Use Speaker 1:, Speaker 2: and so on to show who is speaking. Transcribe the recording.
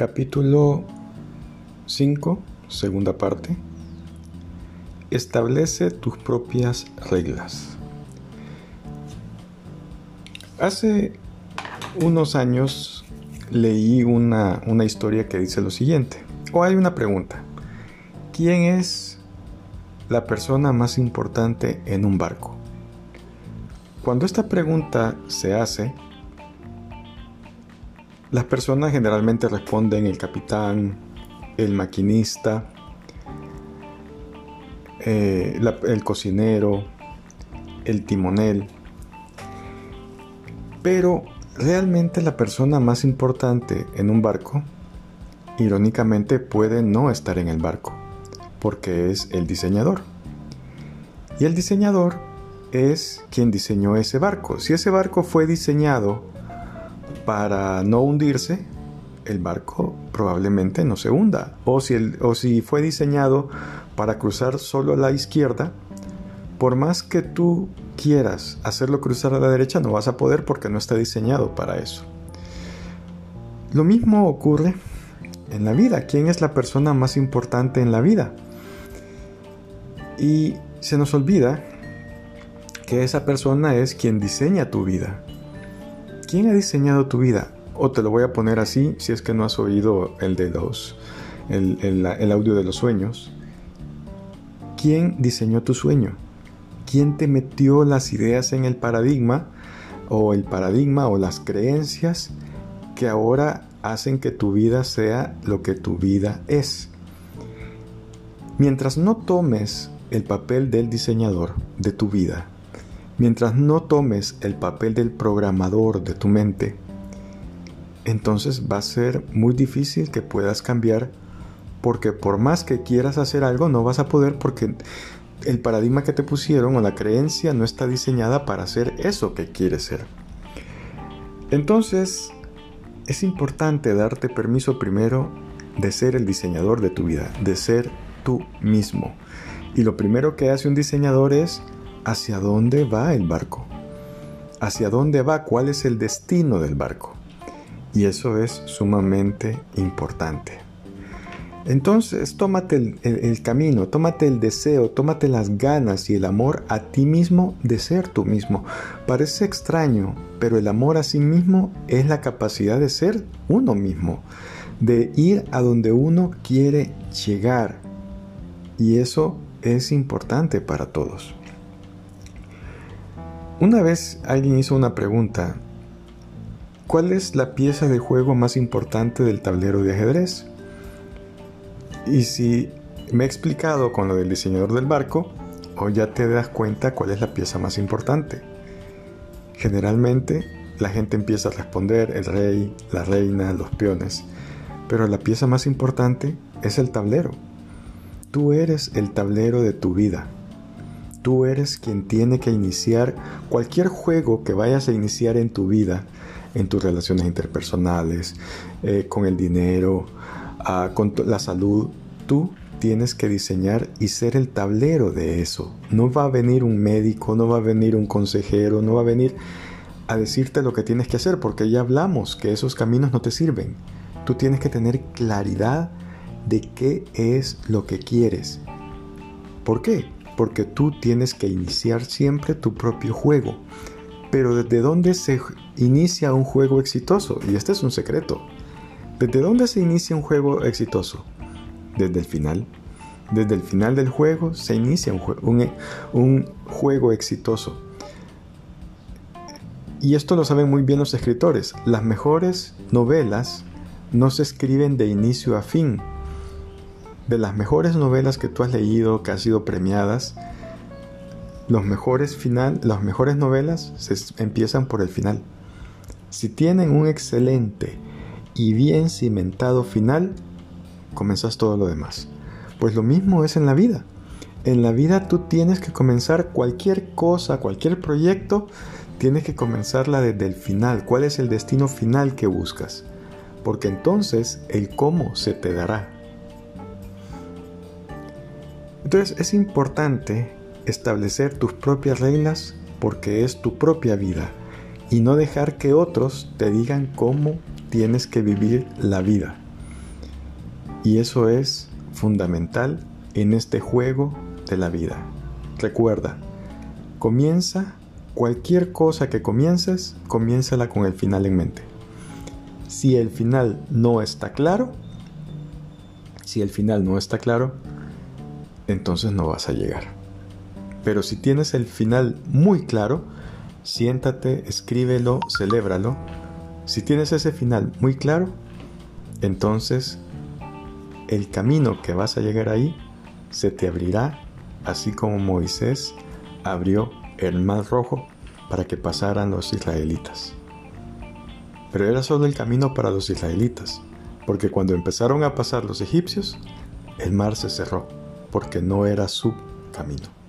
Speaker 1: Capítulo 5, segunda parte. Establece tus propias reglas. Hace unos años leí una, una, historia que dice lo siguiente, o hay una pregunta. ¿Quién es la persona más importante en un barco? Cuando esta pregunta se hace, las personas generalmente responden el capitán, el maquinista, eh, el cocinero, el timonel. Pero realmente la persona más importante en un barco, irónicamente, puede no estar en el barco, porque es el diseñador. Y el diseñador es quien diseñó ese barco. Si ese barco fue diseñado para no hundirse, el barco probablemente no se hunda. O si, fue diseñado para cruzar solo a la izquierda, por más que tú quieras hacerlo cruzar a la derecha, no vas a poder porque no está diseñado para eso. Lo mismo ocurre en la vida. ¿Quién es la persona más importante en la vida? Y se nos olvida que esa persona es quien diseña tu vida. ¿Quién ha diseñado tu vida? O te lo voy a poner así si es que no has oído el de los el, audio de los sueños. ¿Quién diseñó tu sueño? ¿Quién te metió las ideas en el paradigma o el paradigma o las creencias que ahora hacen que tu vida sea lo que tu vida es? Mientras no tomes el papel del diseñador de tu vida, Mientras no tomes el papel del programador de tu mente, entonces va a ser muy difícil que puedas cambiar porque por más que quieras hacer algo no vas a poder porque el paradigma que te pusieron o la creencia no está diseñada para hacer eso que quieres ser. Entonces es importante darte permiso primero de ser el diseñador de tu vida, de ser tú mismo. Y lo primero que hace un diseñador es hacia dónde va el barco, hacia dónde va, cuál es el destino del barco. Y eso es sumamente importante. Entonces, tómate el, camino, tómate el deseo, tómate las ganas y el amor a ti mismo de ser tú mismo. Parece extraño, pero el amor a sí mismo es la capacidad de ser uno mismo, de ir a donde uno quiere llegar. Y eso es importante para todos. Una vez alguien hizo una pregunta. ¿Cuál es la pieza de juego más importante del tablero de ajedrez? Y si me he explicado con lo del diseñador del barco, o ya te das cuenta cuál es la pieza más importante. Generalmente la gente empieza a responder el rey, la reina, los peones, pero la pieza más importante es el tablero. Tú eres el tablero de tu vida. Tú eres quien tiene que iniciar cualquier juego que vayas a iniciar en tu vida, en tus relaciones interpersonales, eh, con el dinero, ah, con la salud. Tú tienes que diseñar y ser el tablero de eso. No va a venir un médico, no va a venir un consejero, no va a venir a decirte lo que tienes que hacer, porque ya hablamos que esos caminos no te sirven. Tú tienes que tener claridad de qué es lo que quieres. ¿Por qué? Porque tú tienes que iniciar siempre tu propio juego. Pero ¿desde dónde se inicia un juego exitoso? Y este es un secreto. ¿Desde dónde se inicia un juego exitoso? Desde el final. Desde el final del juego se inicia un, un juego exitoso. Y esto lo saben muy bien los escritores. Las mejores novelas no se escriben de inicio a fin, de las mejores novelas que tú has leído, que han sido premiadas, los mejores final, las mejores novelas se empiezan por el final. Si tienen un excelente y bien cimentado final, comenzas todo lo demás. Pues lo mismo es en la vida. En la vida tú tienes que comenzar cualquier cosa, cualquier proyecto, tienes que comenzarla desde el final. ¿Cuál es el destino final que buscas? Porque entonces el cómo se te dará. Entonces es importante establecer tus propias reglas porque es tu propia vida y no dejar que otros te digan cómo tienes que vivir la vida. Y eso es fundamental en este juego de la vida. Recuerda, comienza cualquier cosa que comiences, comiénzala con el final en mente. Si el final no está claro, si el final no está claro, entonces no vas a llegar. Pero si tienes el final muy claro, siéntate, escríbelo, celébralo. Si tienes ese final muy claro, entonces el camino que vas a llegar ahí se te abrirá, así como Moisés abrió el mar rojo para que pasaran los israelitas. Pero era solo el camino para los israelitas, porque cuando empezaron a pasar los egipcios, el mar se cerró, porque no era su camino.